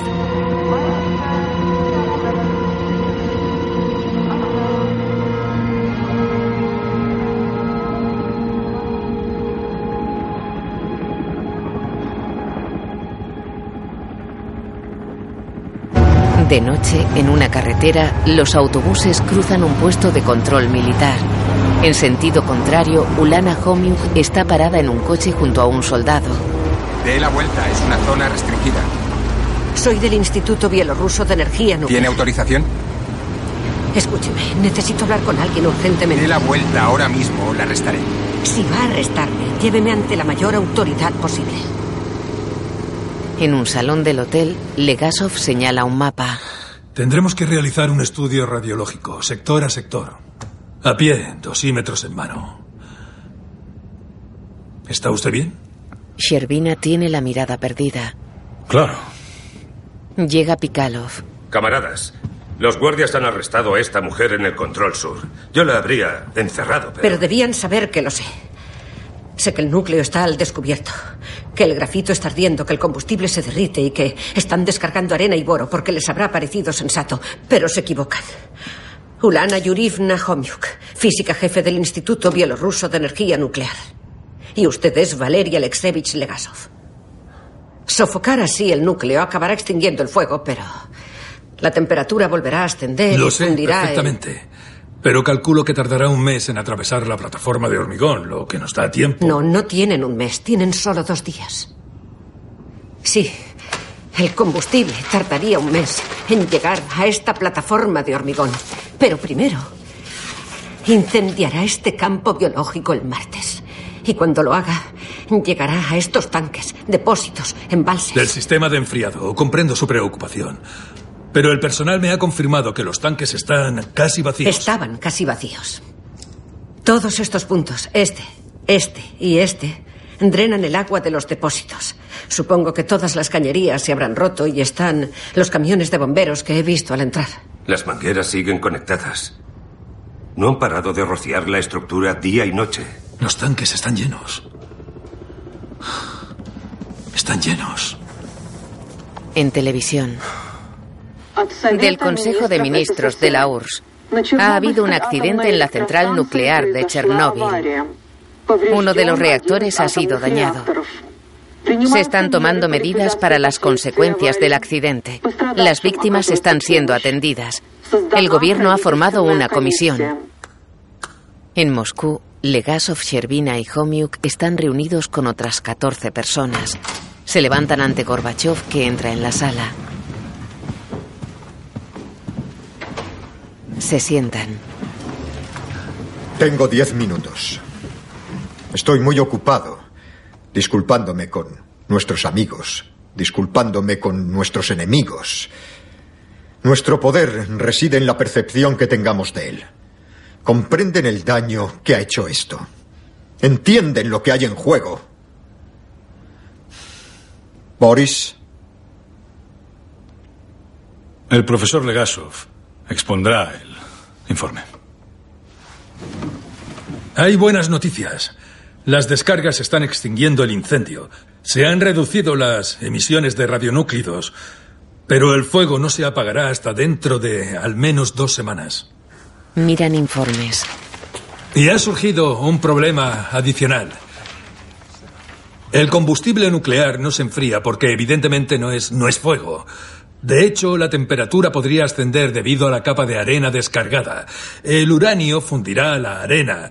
De noche, en una carretera, los autobuses cruzan un puesto de control militar. En sentido contrario, Ulana Homiuk está parada en un coche junto a un soldado. Dé la vuelta, es una zona restringida. Soy del Instituto Bielorruso de Energía Nuclear. ¿Tiene autorización? Escúcheme, necesito hablar con alguien urgentemente. Dé la vuelta ahora mismo, o la arrestaré. Si va a arrestarme, lléveme ante la mayor autoridad posible. En un salón del hotel, Legasov señala un mapa. Tendremos que realizar un estudio radiológico, sector a sector. A pie, dosímetros en mano. ¿Está usted bien? Sherbina tiene la mirada perdida. Claro. Llega Pikalov. Camaradas, los guardias han arrestado a esta mujer en el control sur. Yo la habría encerrado, pero... Pero debían saber que lo sé. Sé que el núcleo está al descubierto, que el grafito está ardiendo, que el combustible se derrite y que están descargando arena y boro porque les habrá parecido sensato, pero se equivocan. Ulana Yurivna Homiuk, física jefe del Instituto Bielorruso de Energía Nuclear. Y usted es Valery Alexevich Legasov. Sofocar así el núcleo acabará extinguiendo el fuego, pero la temperatura volverá a ascender Lo y sé perfectamente. Pero calculo que tardará un mes en atravesar la plataforma de hormigón, lo que nos da tiempo. No, no tienen un mes, tienen solo dos días. Sí, el combustible tardaría un mes en llegar a esta plataforma de hormigón. Pero primero, incendiará este campo biológico el martes. Y cuando lo haga, llegará a estos tanques, depósitos, embalses. Del sistema de enfriado. Comprendo su preocupación. Pero el personal me ha confirmado que los tanques están casi vacíos. Estaban casi vacíos. Todos estos puntos, este, este y este, drenan el agua de los depósitos. Supongo que todas las cañerías se habrán roto y están los camiones de bomberos que he visto al entrar. Las mangueras siguen conectadas. No han parado de rociar la estructura día y noche. Los tanques están llenos. Están llenos. En televisión. Del Consejo de Ministros de la URSS. Ha habido un accidente en la central nuclear de Chernóbil. Uno de los reactores ha sido dañado. Se están tomando medidas para las consecuencias del accidente. Las víctimas están siendo atendidas. El gobierno ha formado una comisión. En Moscú, Legasov, Sherbina y Homiuk están reunidos con otras 14 personas. Se levantan ante Gorbachev, que entra en la sala. Se sientan. Tengo diez minutos. Estoy muy ocupado, disculpándome con nuestros amigos, disculpándome con nuestros enemigos. Nuestro poder reside en la percepción que tengamos de él. Comprenden el daño que ha hecho esto. Entienden lo que hay en juego. Boris. El profesor Legasov expondrá el informe. Hay buenas noticias. Las descargas están extinguiendo el incendio. Se han reducido las emisiones de radionúclidos, pero el fuego no se apagará hasta dentro de al menos dos semanas. Miran informes. Y ha surgido un problema adicional. El combustible nuclear no se enfría porque evidentemente no es, no es fuego. De hecho, la temperatura podría ascender debido a la capa de arena descargada. El uranio fundirá la arena,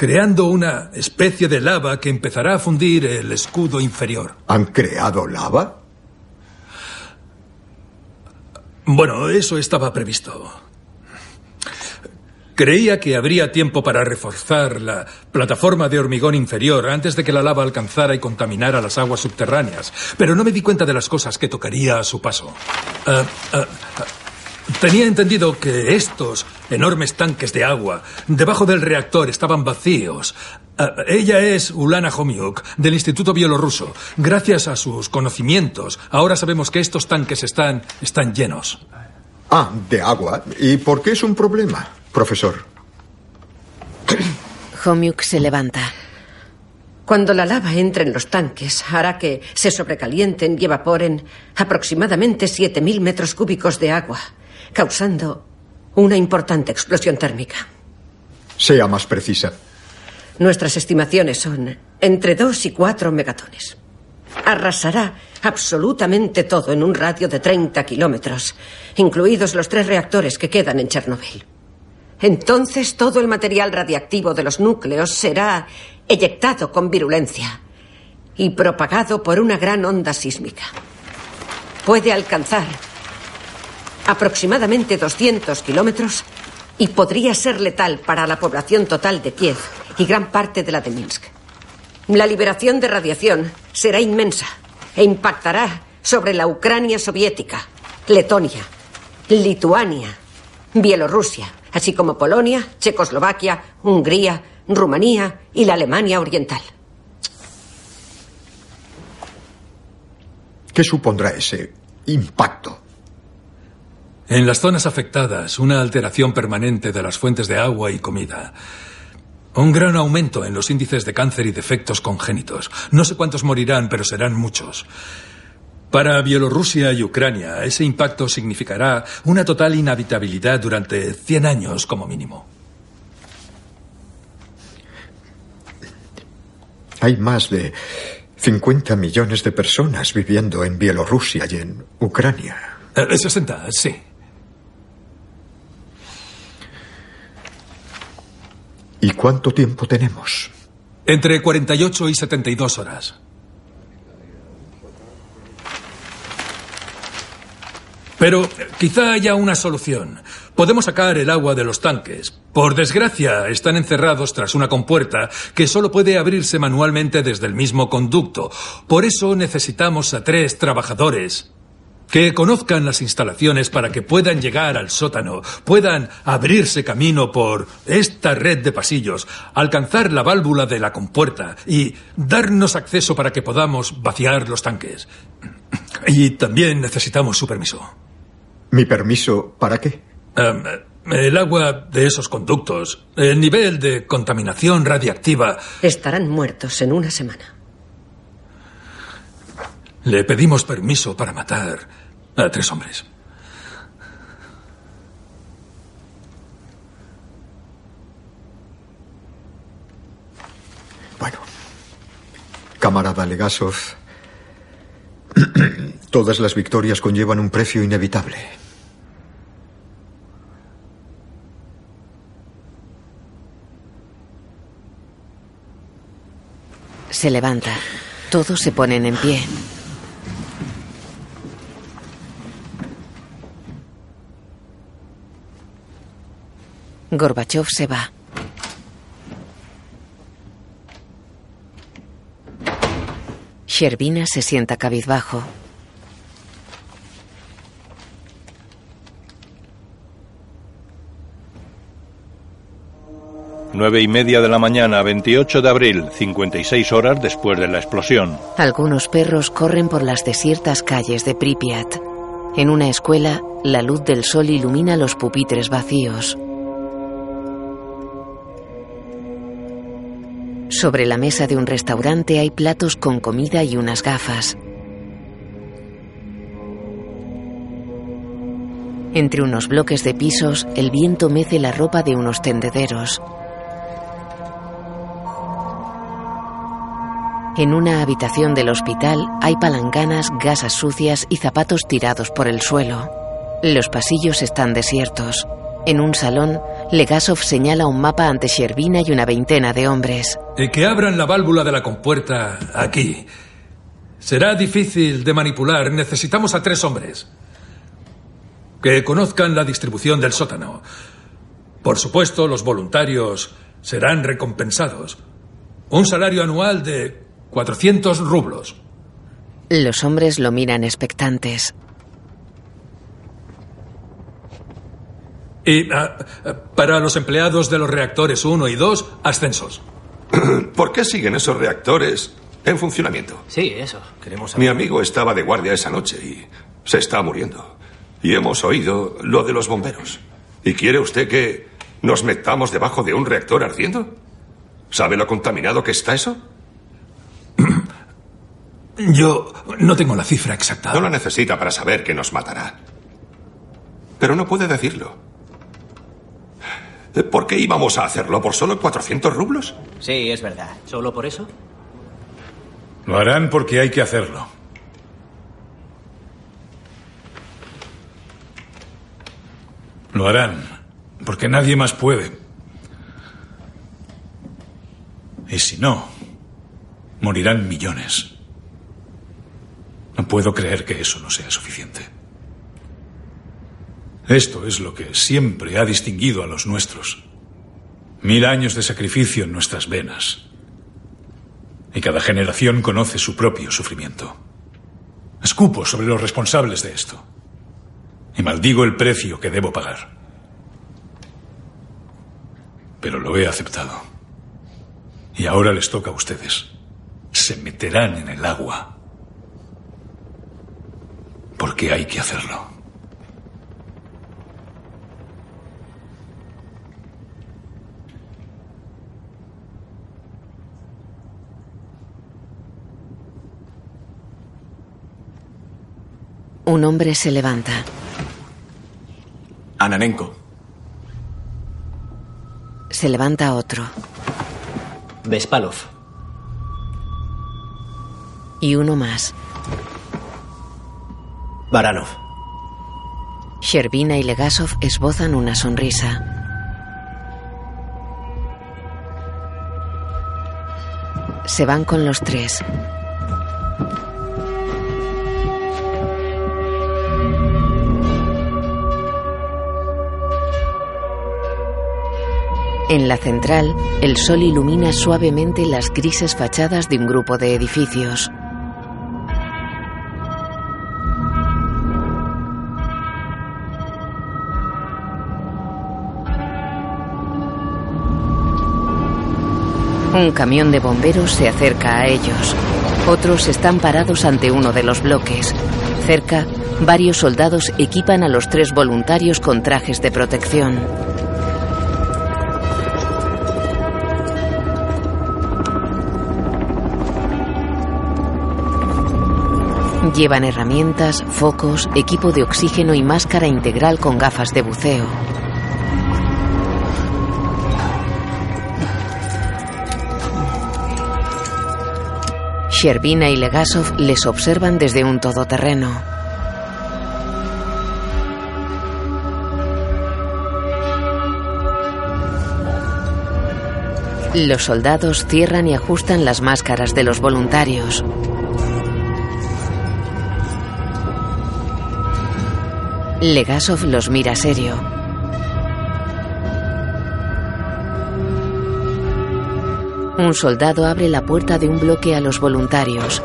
creando una especie de lava que empezará a fundir el escudo inferior. ¿Han creado lava? Bueno, eso estaba previsto. Creía que habría tiempo para reforzar la plataforma de hormigón inferior antes de que la lava alcanzara y contaminara las aguas subterráneas, pero no me di cuenta de las cosas que tocaría a su paso. Ah, ah, tenía entendido que estos enormes tanques de agua debajo del reactor estaban vacíos. ella es Ulana Homiuk, del Instituto Bielorruso. Gracias a sus conocimientos, ahora sabemos que estos tanques están, están llenos. Ah, de agua. ¿Y por qué es un problema? Profesor. [CLEARS THROAT] Homiuk se levanta. Cuando la lava entre en los tanques, hará que se sobrecalienten y evaporen aproximadamente 7.000 metros cúbicos de agua, causando una importante explosión térmica. Sea más precisa. Nuestras estimaciones son entre 2 y 4 megatones. Arrasará absolutamente todo en un radio de 30 kilómetros, incluidos los tres reactores que quedan en Chernobyl. Entonces todo el material radiactivo de los núcleos será eyectado con virulencia y propagado por una gran onda sísmica. Puede alcanzar aproximadamente 200 kilómetros y podría ser letal para la población total de Kiev y gran parte de la de Minsk. La liberación de radiación será inmensa e impactará sobre la Ucrania soviética, Letonia, Lituania, Bielorrusia, así como Polonia, Checoslovaquia, Hungría, Rumanía y la Alemania Oriental. ¿Qué supondrá ese impacto? En las zonas afectadas, una alteración permanente de las fuentes de agua y comida. Un gran aumento en los índices de cáncer y defectos congénitos. No sé cuántos morirán, pero serán muchos. Para Bielorrusia y Ucrania, ese impacto significará una total inhabitabilidad durante 100 años como mínimo. Hay más de 50 millones de personas viviendo en Bielorrusia y en Ucrania. Eh, 60, sí. ¿Y cuánto tiempo tenemos? Entre 48 y 72 horas. Pero quizá haya una solución. Podemos sacar el agua de los tanques. Por desgracia, están encerrados tras una compuerta que solo puede abrirse manualmente desde el mismo conducto. Por eso necesitamos a tres trabajadores que conozcan las instalaciones para que puedan llegar al sótano, puedan abrirse camino por esta red de pasillos, alcanzar la válvula de la compuerta y darnos acceso para que podamos vaciar los tanques. Y también necesitamos su permiso. ¿Mi permiso para qué? Um, el agua de esos conductos, el nivel de contaminación radiactiva. Estarán muertos en una semana. Le pedimos permiso para matar a tres hombres. Bueno, camarada Legasov, [CLEARS THROAT] todas las victorias conllevan un precio inevitable. Se levanta. Todos se ponen en pie. Gorbachev se va. Sherbina se sienta cabizbajo. Nueve y media de la mañana, 28 de abril, 56 horas después de la explosión. Algunos perros corren por las desiertas calles de Pripyat. En una escuela, la luz del sol ilumina los pupitres vacíos. Sobre la mesa de un restaurante hay platos con comida y unas gafas. Entre unos bloques de pisos, el viento mece la ropa de unos tendederos. En una habitación del hospital hay palanganas, gasas sucias y zapatos tirados por el suelo. Los pasillos están desiertos. En un salón, Legasov señala un mapa ante Sherbina y una veintena de hombres. Y que abran la válvula de la compuerta aquí. Será difícil de manipular. Necesitamos a tres hombres. Que conozcan la distribución del sótano. Por supuesto, los voluntarios serán recompensados. Un salario anual de 400 rublos. Los hombres lo miran expectantes. Y ah, para los empleados de los reactores 1 y 2, ascensos. [CLEARS THROAT] ¿Por qué siguen esos reactores en funcionamiento? Sí, eso. Queremos Mi amigo estaba de guardia esa noche y se está muriendo. Y hemos oído lo de los bomberos. ¿Y quiere usted que nos metamos debajo de un reactor ardiendo? ¿Sabe lo contaminado que está eso? [CLEARS THROAT] Yo no tengo la cifra exacta. No la necesita para saber que nos matará. Pero no puede decirlo. ¿Por qué íbamos a hacerlo? ¿Por solo 400 rublos? Sí, es verdad. ¿Solo por eso? Lo harán porque hay que hacerlo. Lo harán porque nadie más puede. Y si no, morirán millones. No puedo creer que eso no sea suficiente. Esto es lo que siempre ha distinguido a los nuestros. Mil años de sacrificio en nuestras venas. Y cada generación conoce su propio sufrimiento. Escupo sobre los responsables de esto. Y maldigo el precio que debo pagar. Pero lo he aceptado. Y ahora les toca a ustedes. Se meterán en el agua. Porque hay que hacerlo. Un hombre se levanta. Ananenko. Se levanta otro. Vespalov. Y uno más. Baranov. Sherbina y Legasov esbozan una sonrisa. Se van con los tres. En la central, el sol ilumina suavemente las grises fachadas de un grupo de edificios. Un camión de bomberos se acerca a ellos. Otros están parados ante uno de los bloques. Cerca, varios soldados equipan a los tres voluntarios con trajes de protección. Llevan herramientas, focos, equipo de oxígeno y máscara integral con gafas de buceo. Sherbina y Legasov les observan desde un todoterreno. Los soldados cierran y ajustan las máscaras de los voluntarios. Legasov los mira serio. Un soldado abre la puerta de un bloque a los voluntarios.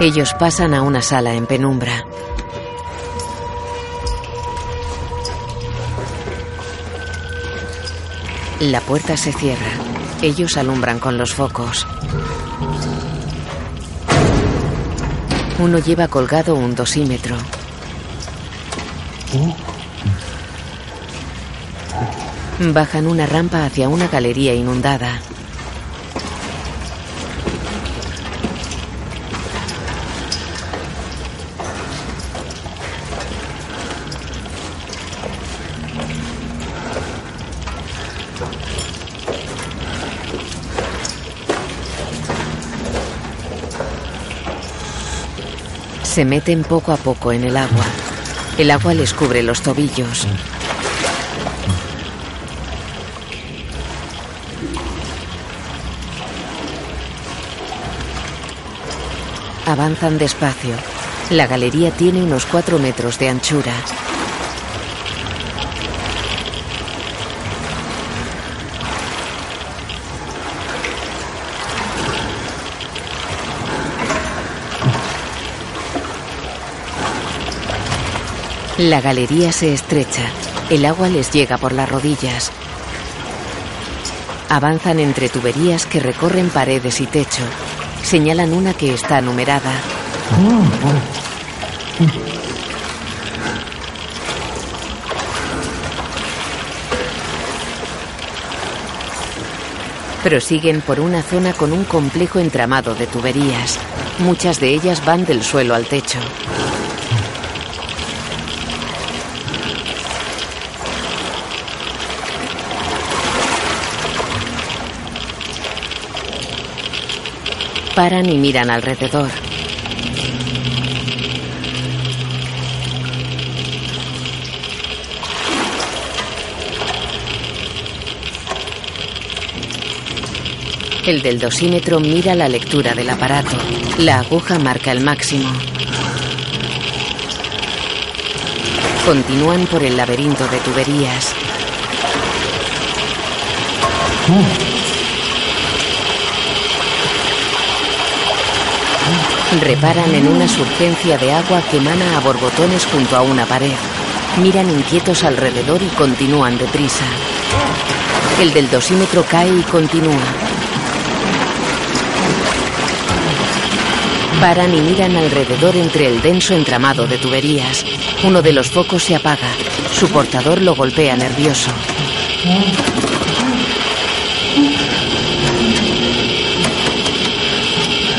Ellos pasan a una sala en penumbra. La puerta se cierra. Ellos alumbran con los focos. Uno lleva colgado un dosímetro. Bajan una rampa hacia una galería inundada. Se meten poco a poco en el agua. El agua les cubre los tobillos. Avanzan despacio. La galería tiene unos cuatro metros de anchura. La galería se estrecha. El agua les llega por las rodillas. Avanzan entre tuberías que recorren paredes y techo. Señalan una que está numerada. Prosiguen por una zona con un complejo entramado de tuberías. Muchas de ellas van del suelo al techo. Paran y miran alrededor. El del dosímetro mira la lectura del aparato. La aguja marca el máximo. Continúan por el laberinto de tuberías. Reparan en una surgencia de agua que emana a borbotones junto a una pared. Miran inquietos alrededor y continúan deprisa. El del dosímetro cae y continúa. Paran y miran alrededor entre el denso entramado de tuberías. Uno de los focos se apaga. Su portador lo golpea nervioso.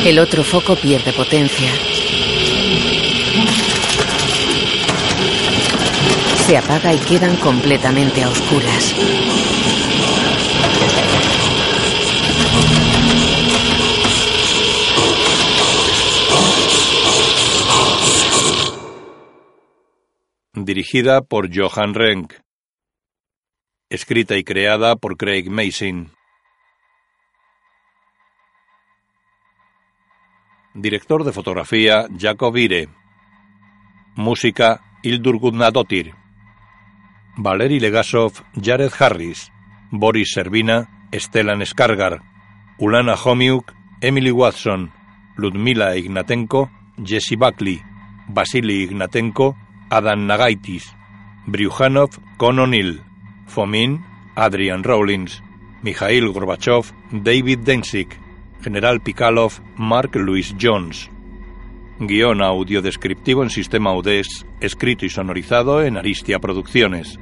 El otro foco pierde potencia. Se apaga y quedan completamente a oscuras. Dirigida por Johan Renck. Escrita y creada por Craig Mason. Director de fotografía Jacob Ire. Música Ildur Gudnadottir. Valery Legasov, Jared Harris. Boris Servina, Stellan Skargar, Ulana Homiuk, Emily Watson, Ludmila Ignatenko, Jesse Buckley, Vasily Ignatenko, Adam Nagaitis, Bryukhanov, Con O'Neill, Fomin, Adrian Rawlins, Mikhail Gorbachev, David Densik, General Pikalov, Mark Louis Jones. Guión audio descriptivo en sistema UDES, escrito y sonorizado en Aristia Producciones.